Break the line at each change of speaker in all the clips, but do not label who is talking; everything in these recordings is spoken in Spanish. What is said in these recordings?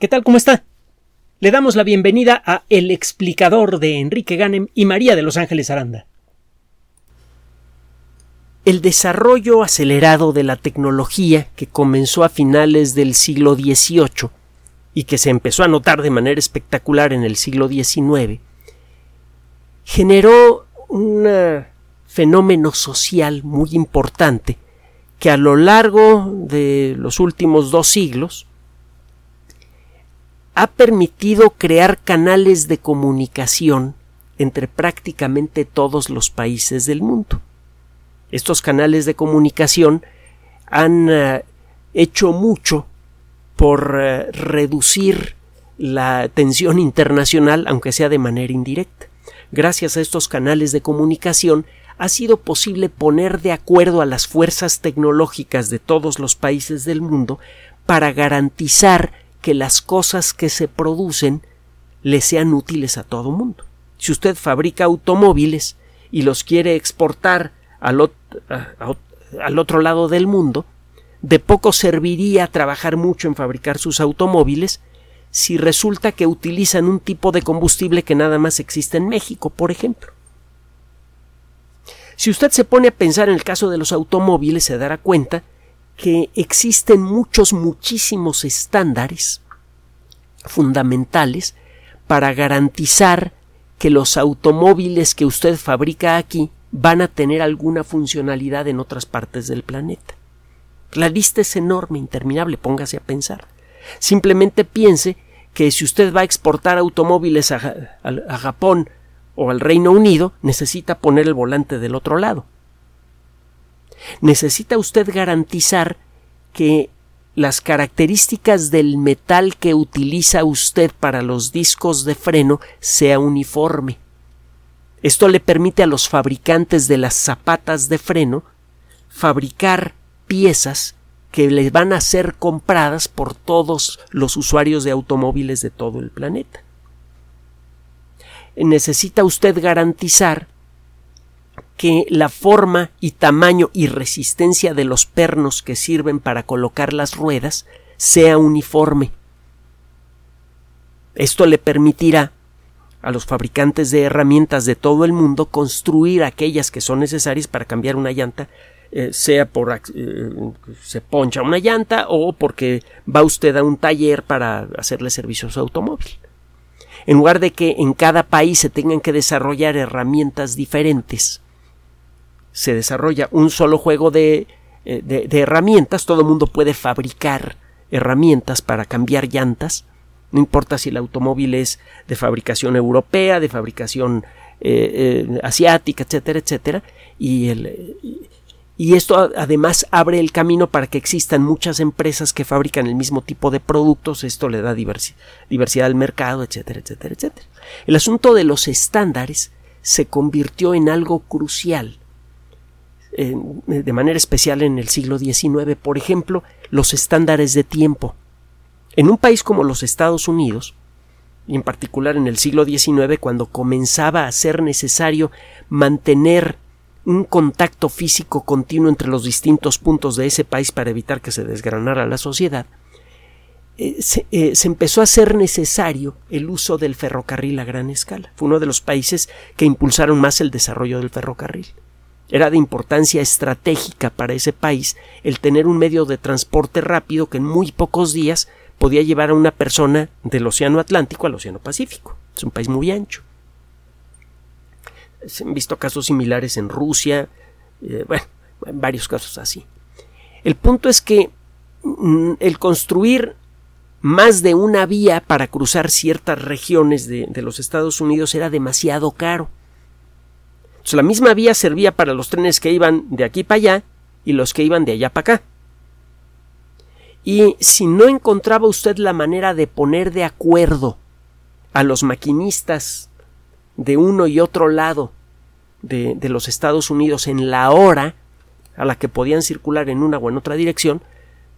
¿Qué tal? ¿Cómo está? Le damos la bienvenida a El explicador de Enrique Ganem y María de Los Ángeles Aranda. El desarrollo acelerado de la tecnología que comenzó a finales del siglo XVIII y que se empezó a notar de manera espectacular en el siglo XIX generó un fenómeno social muy importante que a lo largo de los últimos dos siglos ha permitido crear canales de comunicación entre prácticamente todos los países del mundo. Estos canales de comunicación han eh, hecho mucho por eh, reducir la tensión internacional, aunque sea de manera indirecta. Gracias a estos canales de comunicación ha sido posible poner de acuerdo a las fuerzas tecnológicas de todos los países del mundo para garantizar que las cosas que se producen le sean útiles a todo mundo. Si usted fabrica automóviles y los quiere exportar al, otro lado del mundo, de poco serviría trabajar mucho en fabricar sus automóviles si resulta que utilizan un tipo de combustible que nada más existe en México, por ejemplo. Si usted se pone a pensar en el caso de los automóviles, se dará cuenta que existen muchos, muchísimos estándares fundamentales para garantizar que los automóviles que usted fabrica aquí van a tener alguna funcionalidad en otras partes del planeta. La lista es enorme, interminable, póngase a pensar. Simplemente piense que si usted va a exportar automóviles a, a Japón o al Reino Unido, necesita poner el volante del otro lado necesita usted garantizar que las características del metal que utiliza usted para los discos de freno sea uniforme. Esto le permite a los fabricantes de las zapatas de freno fabricar piezas que les van a ser compradas por todos los usuarios de automóviles de todo el planeta. Necesita usted garantizar que la forma y tamaño y resistencia de los pernos que sirven para colocar las ruedas sea uniforme. Esto le permitirá a los fabricantes de herramientas de todo el mundo construir aquellas que son necesarias para cambiar una llanta, eh, sea por eh, se poncha una llanta o porque va usted a un taller para hacerle servicio a su automóvil. En lugar de que en cada país se tengan que desarrollar herramientas diferentes, se desarrolla un solo juego de, eh, de, herramientas, todo el mundo puede fabricar herramientas para cambiar llantas, no importa si el automóvil es de fabricación europea, de fabricación eh, eh, asiática, etcétera, etcétera, y, el, y esto además abre el camino para que existan muchas empresas que fabrican el mismo tipo de productos, esto le da diversidad al mercado, etcétera, etcétera, etcétera. El asunto de los estándares se convirtió en algo crucial de manera especial en el siglo XIX, por ejemplo, los estándares de tiempo. En un país como los Estados Unidos, y en particular en el siglo XIX, cuando comenzaba a ser necesario mantener un contacto físico continuo entre los distintos puntos de ese país para evitar que se desgranara la sociedad, eh, se, eh, se, empezó a ser necesario el uso del ferrocarril a gran escala. Fue uno de los países que impulsaron más el desarrollo del ferrocarril. Era de importancia estratégica para ese país el tener un medio de transporte rápido que en muy pocos días podía llevar a una persona del Océano Atlántico al Océano Pacífico. Es un país muy ancho. Se han visto casos similares en Rusia, eh, bueno, en varios casos así. El punto es que mm, el construir más de una vía para cruzar ciertas regiones de los Estados Unidos era demasiado caro la misma vía servía para los trenes que iban de aquí para allá y los que iban de allá para acá. Y si no encontraba usted la manera de poner de acuerdo a los maquinistas de uno y otro lado de, de, los Estados Unidos en la hora a la que podían circular en una o en otra dirección,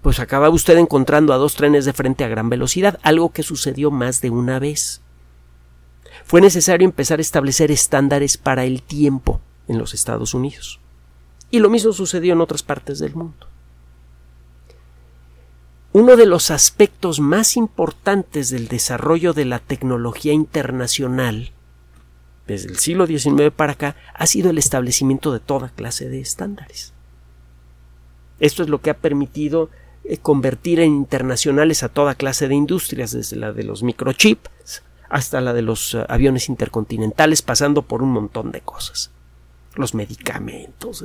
pues acababa usted encontrando a dos trenes de frente a gran velocidad, algo que sucedió más de una vez fue necesario empezar a establecer estándares para el tiempo en los Estados Unidos. Y lo mismo sucedió en otras partes del mundo. uno de los aspectos más importantes del desarrollo de la tecnología internacional desde el siglo XIX para acá ha sido el establecimiento de toda clase de estándares. Esto es lo que ha permitido eh, convertir en internacionales a toda clase de industrias, desde la de los microchips hasta la de los eh, aviones intercontinentales, pasando por un montón de cosas. Los medicamentos.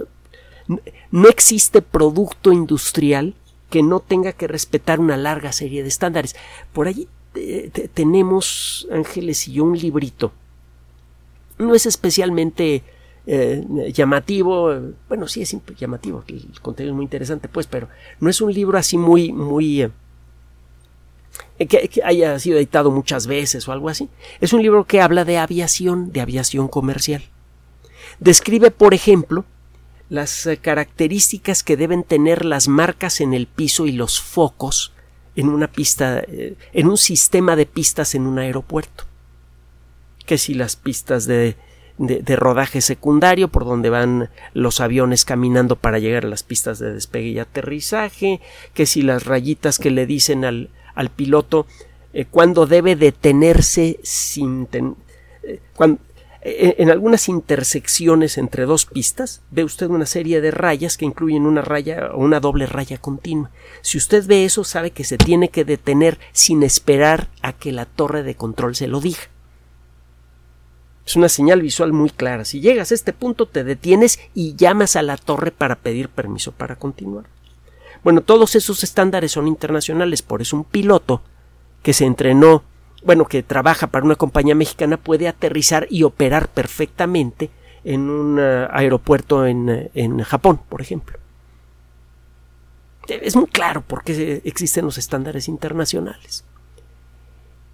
No existe producto industrial que no tenga que respetar una larga serie de estándares. Por allí eh, tenemos, Ángeles y yo, un librito. No es especialmente eh, llamativo, bueno, sí es llamativo, el contenido es muy interesante, pues, pero no es un libro así muy, muy... Eh, que, que, haya sido editado muchas veces o algo así. Es un libro que habla de aviación, de aviación comercial. Describe, por ejemplo, las eh, características que deben tener las marcas en el piso y los focos en una pista, eh, en un sistema de pistas en un aeropuerto. Que si las pistas de, de, rodaje secundario por donde van los aviones caminando para llegar a las pistas de despegue y aterrizaje, que si las rayitas que le dicen al, al piloto eh, cuando debe detenerse sin cuando, en algunas intersecciones entre dos pistas ve usted una serie de rayas que incluyen una raya o una doble raya continua. Si usted ve eso, sabe que se tiene que detener sin esperar a que la torre de control se lo diga. Es una señal visual muy clara. Si llegas a este punto, te detienes y llamas a la torre para pedir permiso para continuar. Bueno, todos esos estándares son internacionales, por eso un piloto que se entrenó bueno, que trabaja para una compañía mexicana puede aterrizar y operar perfectamente en un uh, aeropuerto en, uh, en, Japón, por ejemplo. Es muy claro por qué existen los estándares internacionales.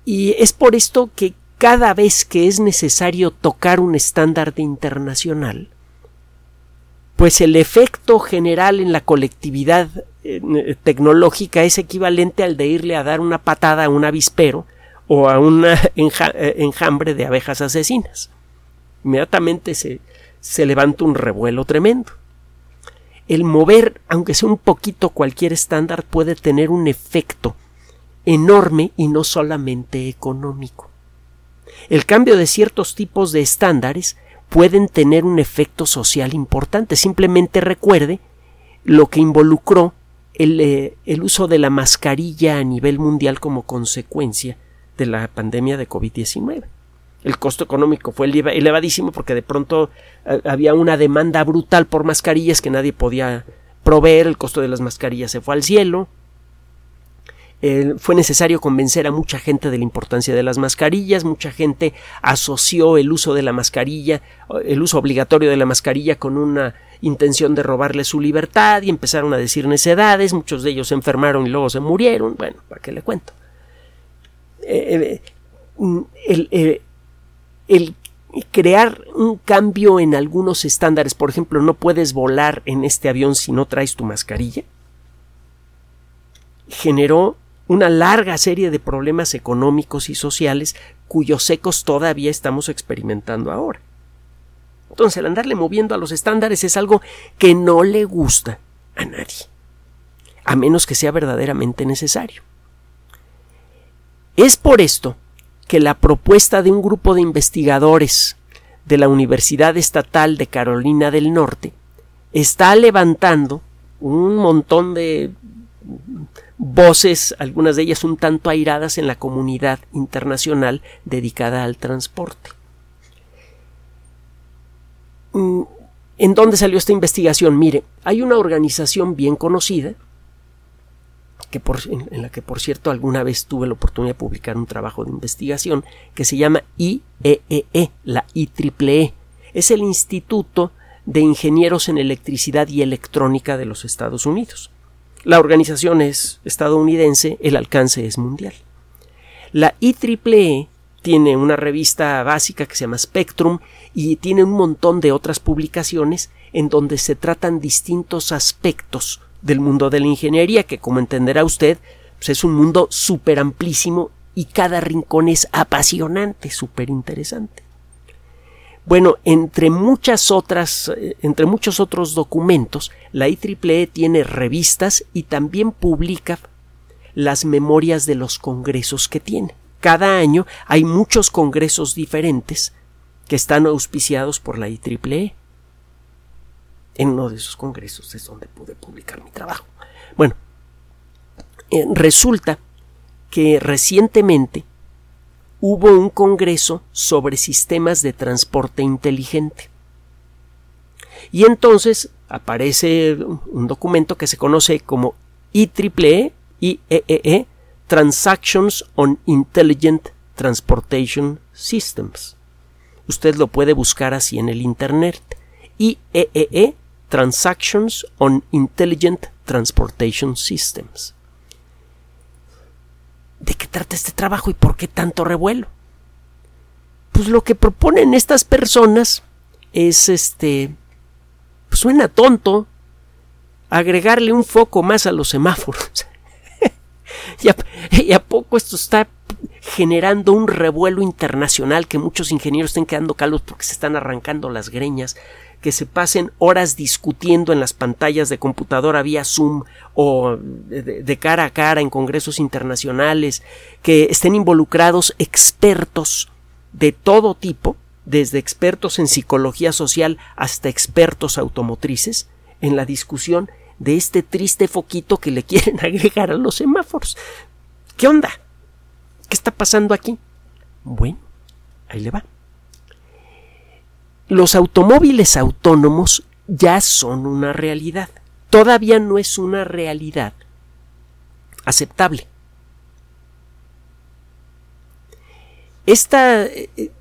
Y es por esto que cada vez que es necesario tocar un estándar internacional, pues el efecto general en la colectividad eh, tecnológica es equivalente al de irle a dar una patada a un avispero o a un eh, enjambre de abejas asesinas. Inmediatamente se, se levanta un revuelo tremendo. El mover, aunque sea un poquito cualquier estándar, puede tener un efecto enorme y no solamente económico. El cambio de ciertos tipos de estándares pueden tener un efecto social importante. Simplemente recuerde lo que involucró el, eh, el uso de la mascarilla a nivel mundial como consecuencia de la pandemia de COVID-19. El costo económico fue elevadísimo porque de pronto eh, había una demanda brutal por mascarillas que nadie podía proveer, el costo de las mascarillas se fue al cielo, fue necesario convencer a mucha gente de la importancia de las mascarillas, mucha gente asoció el uso de la mascarilla, el uso obligatorio de la mascarilla con una intención de robarle su libertad y empezaron a decir necedades, muchos de ellos se enfermaron y luego se murieron, bueno, ¿para qué le cuento? Eh, eh, el, crear un cambio en algunos estándares, por ejemplo, no puedes volar en este avión si no traes tu mascarilla, generó una larga serie de problemas económicos y sociales cuyos ecos todavía estamos experimentando ahora. Entonces, el andarle moviendo a los estándares es algo que no le gusta a nadie, a menos que sea verdaderamente necesario. Es por esto que la propuesta de un grupo de investigadores de la Universidad Estatal de Carolina del Norte está levantando un montón de voces, algunas de ellas un tanto airadas en la comunidad internacional dedicada al transporte. Mm, ¿En dónde salió esta investigación? Mire, hay una organización bien conocida, que en la que por cierto alguna vez tuve la oportunidad de publicar un trabajo de investigación que se llama IEEE, e, la IEEE. Es el Instituto de Ingenieros en Electricidad y Electrónica de los Estados Unidos. La organización es estadounidense, el alcance es mundial. La IEEE tiene una revista básica que se llama Spectrum y tiene un montón de otras publicaciones en donde se tratan distintos aspectos del mundo de la ingeniería, que como entenderá usted, pues es un mundo súper amplísimo y cada rincón es apasionante, súper interesante. Bueno, entre muchas otras, entre muchos otros documentos, la IEEE tiene revistas y también publica las memorias de los congresos que tiene. Cada año hay muchos congresos diferentes que están auspiciados por la IEEE. En uno de esos congresos es donde pude publicar mi trabajo. Bueno, eh, resulta que recientemente hubo un congreso sobre sistemas de transporte inteligente. Y entonces aparece un documento que se conoce como IEEE, IEEE, e, Transactions on Intelligent Transportation Systems. Usted lo puede buscar así en el Internet. IEEE, e, Transactions on Intelligent Transportation Systems. ¿De qué trata este trabajo y por qué tanto revuelo? Pues lo que proponen estas personas es este pues suena tonto agregarle un foco más a los semáforos. y, a, poco esto está generando un revuelo internacional que muchos ingenieros estén quedando calvos porque se están arrancando las greñas, que se pasen horas discutiendo en las pantallas de computadora vía Zoom o de cara a cara en congresos internacionales, que estén involucrados expertos de todo tipo desde expertos en psicología social hasta expertos automotrices, en la discusión de este triste foquito que le quieren agregar a los semáforos. ¿Qué onda? ¿Qué está pasando aquí? Bueno, ahí le va. Los automóviles autónomos ya son una realidad. Todavía no es una realidad aceptable. Esta, eh,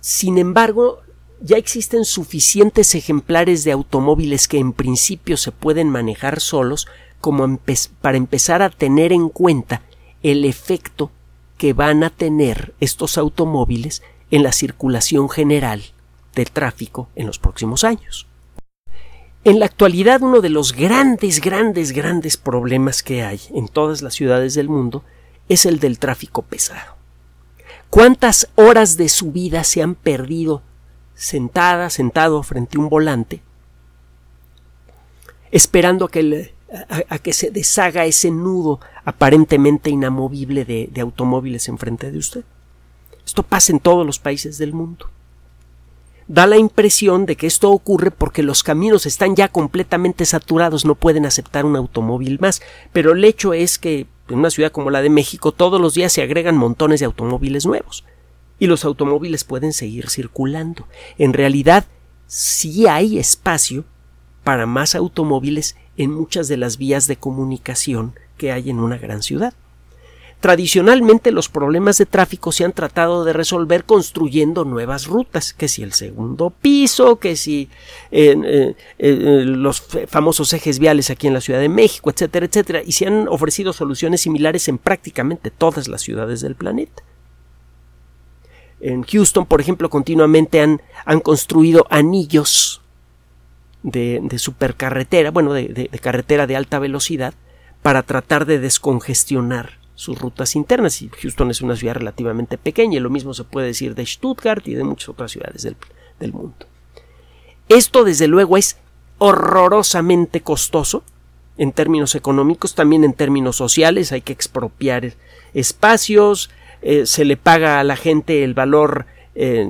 sin embargo, ya existen suficientes ejemplares de automóviles que en principio se pueden manejar solos como para empezar a tener en cuenta el efecto que van a tener estos automóviles en la circulación general del tráfico en los próximos años. En la actualidad uno de los grandes, grandes, grandes problemas que hay en todas las ciudades del mundo es el del tráfico pesado. ¿Cuántas horas de su vida se han perdido sentada, sentado frente a un volante, esperando a que, a, que se deshaga ese nudo aparentemente inamovible de, de automóviles enfrente de usted? Esto pasa en todos los países del mundo. Da la impresión de que esto ocurre porque los caminos están ya completamente saturados, no pueden aceptar un automóvil más, pero el hecho es que en una ciudad como la de México todos los días se agregan montones de automóviles nuevos y los automóviles pueden seguir circulando. En realidad, sí hay espacio para más automóviles en muchas de las vías de comunicación que hay en una gran ciudad. Tradicionalmente los problemas de tráfico se han tratado de resolver construyendo nuevas rutas, que si el segundo piso, que si eh, eh, eh, los famosos ejes viales aquí en la Ciudad de México, etcétera, etcétera, y se han ofrecido soluciones similares en prácticamente todas las ciudades del planeta. En Houston, por ejemplo, continuamente han, han construido anillos de, supercarretera, bueno, de carretera de alta velocidad, para tratar de descongestionar sus rutas internas. Y Houston es una ciudad relativamente pequeña, y lo mismo se puede decir de Stuttgart y de muchas otras ciudades del, del mundo. Esto, desde luego, es horrorosamente costoso en términos económicos, también en términos sociales, hay que expropiar espacios, eh, se le paga a la gente el valor eh,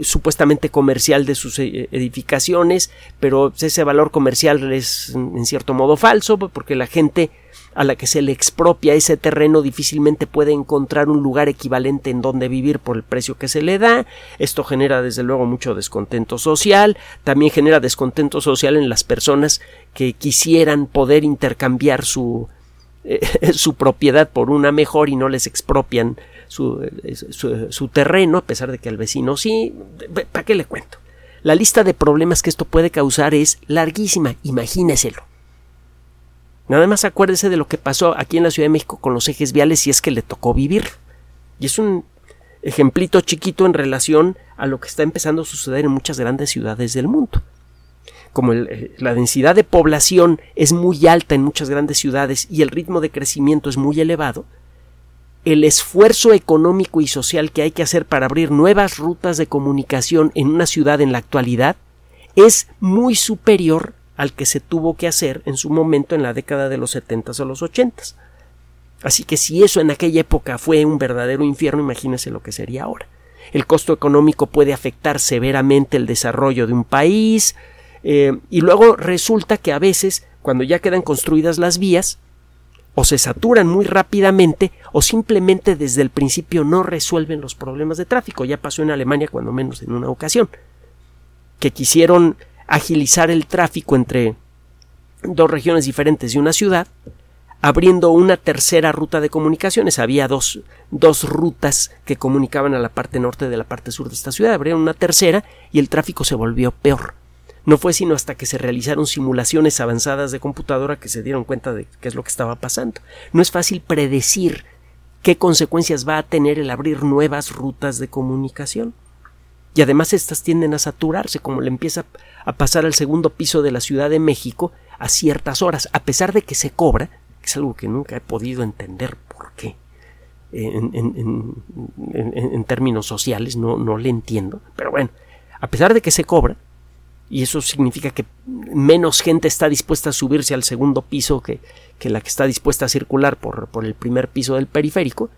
supuestamente comercial de sus eh, edificaciones, pero ese valor comercial es en cierto modo falso porque la gente a la que se le expropia ese terreno difícilmente puede encontrar un lugar equivalente en donde vivir por el precio que se le da. Esto genera desde luego mucho descontento social, también genera descontento social en las personas que quisieran poder intercambiar su, su propiedad por una mejor y no les expropian su, terreno, a pesar de que al vecino sí. ¿Para qué le cuento? La lista de problemas que esto puede causar es larguísima, imagíneselo. Nada más acuérdese de lo que pasó aquí en la Ciudad de México con los ejes viales si es que le tocó vivir. Y es un ejemplito chiquito en relación a lo que está empezando a suceder en muchas grandes ciudades del mundo. Como eh, la densidad de población es muy alta en muchas grandes ciudades y el ritmo de crecimiento es muy elevado, el esfuerzo económico y social que hay que hacer para abrir nuevas rutas de comunicación en una ciudad en la actualidad es muy superior al que se tuvo que hacer en su momento en la década de los 70 o los 80. Así que si eso en aquella época fue un verdadero infierno, imagínese lo que sería ahora. El costo económico puede afectar severamente el desarrollo de un país, eh, y luego resulta que a veces, cuando ya quedan construidas las vías, o se saturan muy rápidamente o simplemente desde el principio no resuelven los problemas de tráfico. Ya pasó en Alemania cuando menos en una ocasión, que quisieron agilizar el tráfico entre dos regiones diferentes de una ciudad, abriendo una tercera ruta de comunicaciones. Había dos, dos rutas que comunicaban a la parte norte de la parte sur de esta ciudad, abrieron una tercera y el tráfico se volvió peor. No fue sino hasta que se realizaron simulaciones avanzadas de computadora que se dieron cuenta de qué es lo que estaba pasando. No es fácil predecir qué consecuencias va a tener el abrir nuevas rutas de comunicación. Y además estas tienden a saturarse, como le empieza a pasar al segundo piso de la Ciudad de México a ciertas horas, a pesar de que se cobra, que es algo que nunca he podido entender por qué. En, en términos sociales no, no le entiendo, pero bueno, a pesar de que se cobra, y eso significa que menos gente está dispuesta a subirse al segundo piso que, la que está dispuesta a circular por, el primer piso del periférico,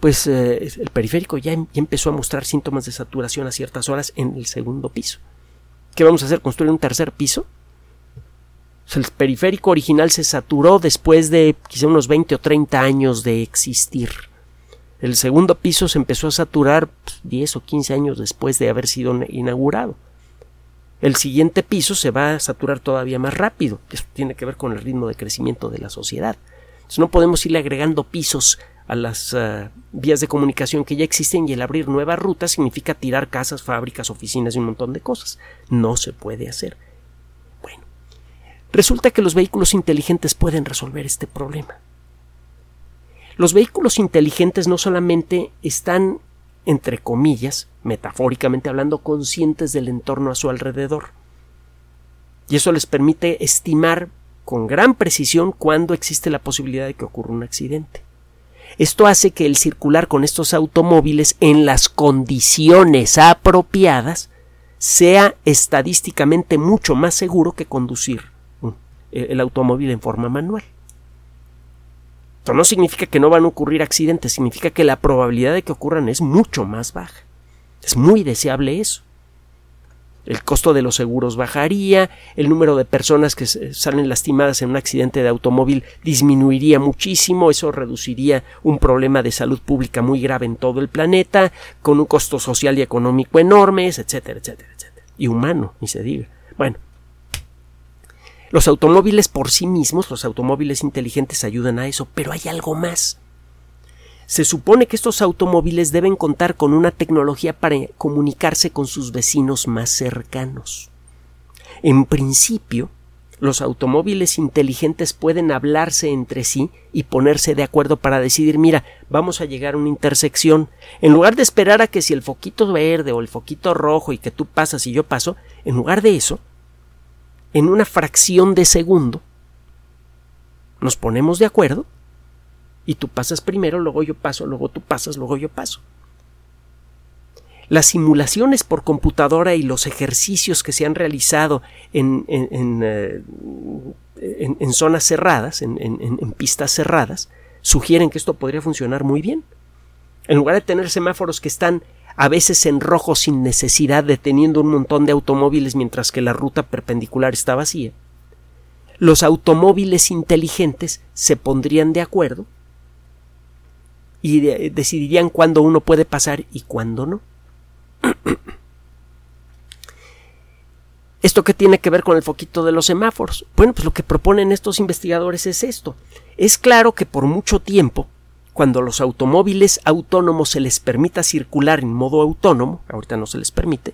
pues eh, el periférico ya, ya, empezó a mostrar síntomas de saturación a ciertas horas en el segundo piso. ¿Qué vamos a hacer? ¿Construir un tercer piso? el periférico original se saturó después de quizá unos 20 o 30 años de existir. El segundo piso se empezó a saturar 10 pues, o 15 años después de haber sido inaugurado el siguiente piso se va a saturar todavía más rápido. Eso tiene que ver con el ritmo de crecimiento de la sociedad. No podemos irle agregando pisos a las ah, vías de comunicación que ya existen y el abrir nuevas rutas significa tirar casas, fábricas, oficinas y un montón de cosas. No se puede hacer. Bueno, resulta que los vehículos inteligentes pueden resolver este problema. Los vehículos inteligentes no solamente están entre comillas, metafóricamente hablando, conscientes del entorno a su alrededor. Y eso les permite estimar con gran precisión cuándo existe la posibilidad de que ocurra un accidente. Esto hace que el circular con estos automóviles en las condiciones apropiadas sea estadísticamente mucho más seguro que conducir el automóvil en forma manual. Esto no significa que no van a ocurrir accidentes, significa que la probabilidad de que ocurran es mucho más baja. Es muy deseable eso. El costo de los seguros bajaría, el número de personas que salen lastimadas en un accidente de automóvil disminuiría muchísimo, eso reduciría un problema de salud pública muy grave en todo el planeta, con un costo social y económico enormes, etcétera, etcétera, etcétera. Y humano, ni se diga. Bueno, los automóviles por sí mismos, los automóviles inteligentes ayudan a eso, pero hay algo más. Se supone que estos automóviles deben contar con una tecnología para comunicarse con sus vecinos más cercanos. En principio, los automóviles inteligentes pueden hablarse entre sí y ponerse de acuerdo para decidir mira, vamos a llegar a una intersección. En lugar de esperar a que si el foquito verde o el foquito rojo y que tú pasas y yo paso, en lugar de eso, en una fracción de segundo, nos ponemos de acuerdo y tú pasas primero, luego yo paso, luego tú pasas, luego yo paso. Las simulaciones por computadora y los ejercicios que se han realizado en, en, eh, zonas cerradas, en pistas cerradas, sugieren que esto podría funcionar muy bien. En lugar de tener semáforos que están a veces en rojo sin necesidad deteniendo un montón de automóviles mientras que la ruta perpendicular está vacía. Los automóviles inteligentes se pondrían de acuerdo y decidirían cuándo uno puede pasar y cuándo no. ¿Esto qué tiene que ver con el foquito de los semáforos? Bueno, pues lo que proponen estos investigadores es esto. Es claro que por mucho tiempo cuando los automóviles autónomos se les permita circular en modo autónomo, ahorita no se les permite,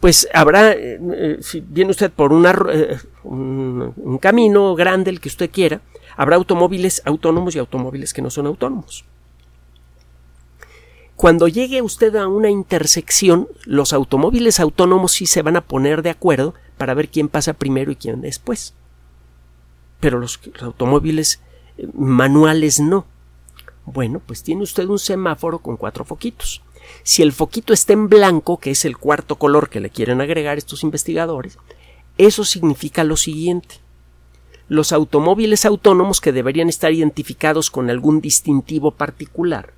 pues habrá, eh, eh, si viene usted por eh, un, camino grande, el que usted quiera, habrá automóviles autónomos y automóviles que no son autónomos. Cuando llegue usted a una intersección, los automóviles autónomos sí se van a poner de acuerdo para ver quién pasa primero y quién después. Pero los automóviles manuales no. Bueno, pues tiene usted un semáforo con cuatro foquitos. Si el foquito está en blanco, que es el cuarto color que le quieren agregar estos investigadores, eso significa lo siguiente. los automóviles autónomos que deberían estar identificados con algún distintivo particular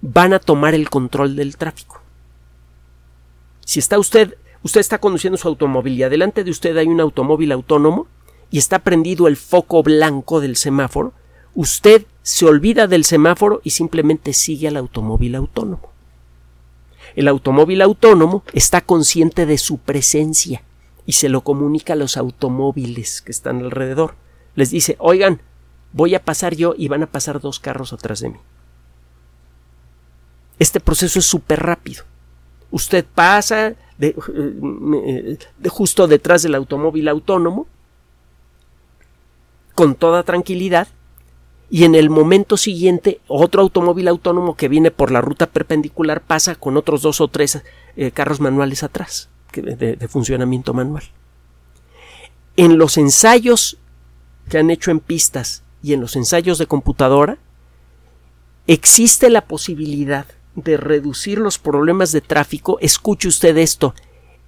van a tomar el control del tráfico. Si está usted, usted está conduciendo su automóvil y adelante de usted hay un automóvil autónomo y está prendido el foco blanco del semáforo, usted se olvida del semáforo y simplemente sigue al automóvil autónomo. El automóvil autónomo está consciente de su presencia y se lo comunica a los automóviles que están alrededor. Les dice, oigan, voy a pasar yo y van a pasar dos carros atrás de mí. Este proceso es súper rápido. Usted pasa de, justo detrás del automóvil autónomo con toda tranquilidad y en el momento siguiente otro automóvil autónomo que viene por la ruta perpendicular pasa con otros dos o tres eh, carros manuales atrás de, funcionamiento manual. En los ensayos que han hecho en pistas y en los ensayos de computadora, existe la posibilidad de reducir los problemas de tráfico, escuche usted esto,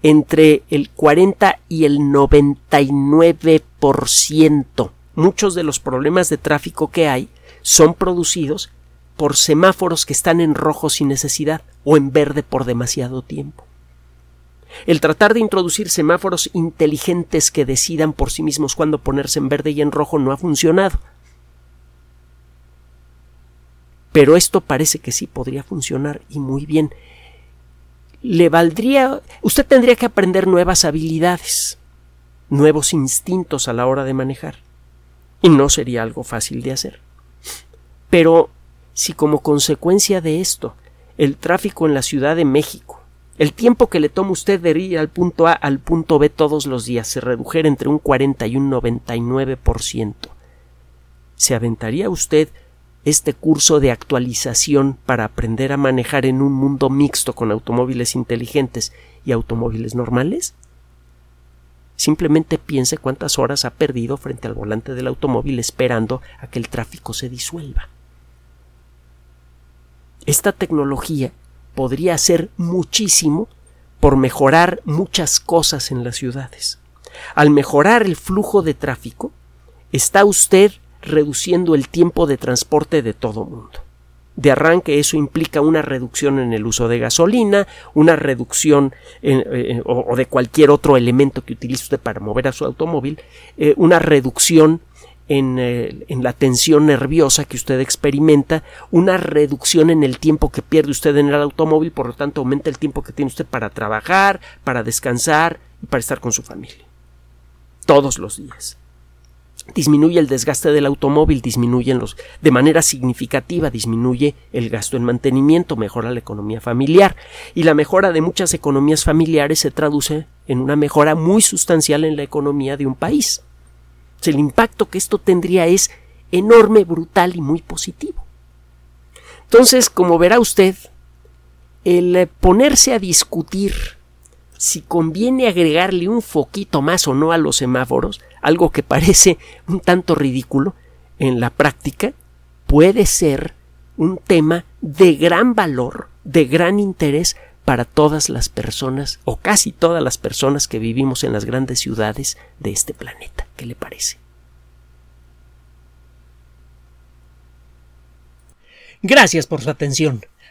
entre el 40 y el 99%. Muchos de los problemas de tráfico que hay son producidos por semáforos que están en rojo sin necesidad o en verde por demasiado tiempo. El tratar de introducir semáforos inteligentes que decidan por sí mismos cuándo ponerse en verde y en rojo no ha funcionado. Pero esto parece que sí podría funcionar y muy bien. Le valdría. Usted tendría que aprender nuevas habilidades, nuevos instintos a la hora de manejar. Y no sería algo fácil de hacer. Pero si como consecuencia de esto el tráfico en la Ciudad de México el tiempo que le toma usted de ir al punto A al punto B todos los días se redujera entre un 40 y un 99%. ¿Se aventaría usted este curso de actualización para aprender a manejar en un mundo mixto con automóviles inteligentes y automóviles normales? Simplemente piense cuántas horas ha perdido frente al volante del automóvil esperando a que el tráfico se disuelva. Esta tecnología podría hacer muchísimo por mejorar muchas cosas en las ciudades. Al mejorar el flujo de tráfico, está usted reduciendo el tiempo de transporte de todo mundo. De arranque eso implica una reducción en el uso de gasolina, una reducción eh, o, de cualquier otro elemento que utilice usted para mover a su automóvil, eh, una reducción eh, en, la tensión nerviosa que usted experimenta, una reducción en el tiempo que pierde usted en el automóvil, por lo tanto aumenta el tiempo que tiene usted para trabajar, para descansar y para estar con su familia. Todos los días. Disminuye el desgaste del automóvil, disminuye los, de manera significativa, disminuye el gasto en mantenimiento, mejora la economía familiar. Y la mejora de muchas economías familiares se traduce en una mejora muy sustancial en la economía de un país el impacto que esto tendría es enorme, brutal y muy positivo. Entonces, como verá usted, el eh, ponerse a discutir si conviene agregarle un foquito más o no a los semáforos, algo que parece un tanto ridículo, en la práctica puede ser un tema de gran valor, de gran interés para todas las personas o casi todas las personas que vivimos en las grandes ciudades de este planeta. ¿Qué le parece?
Gracias por su atención.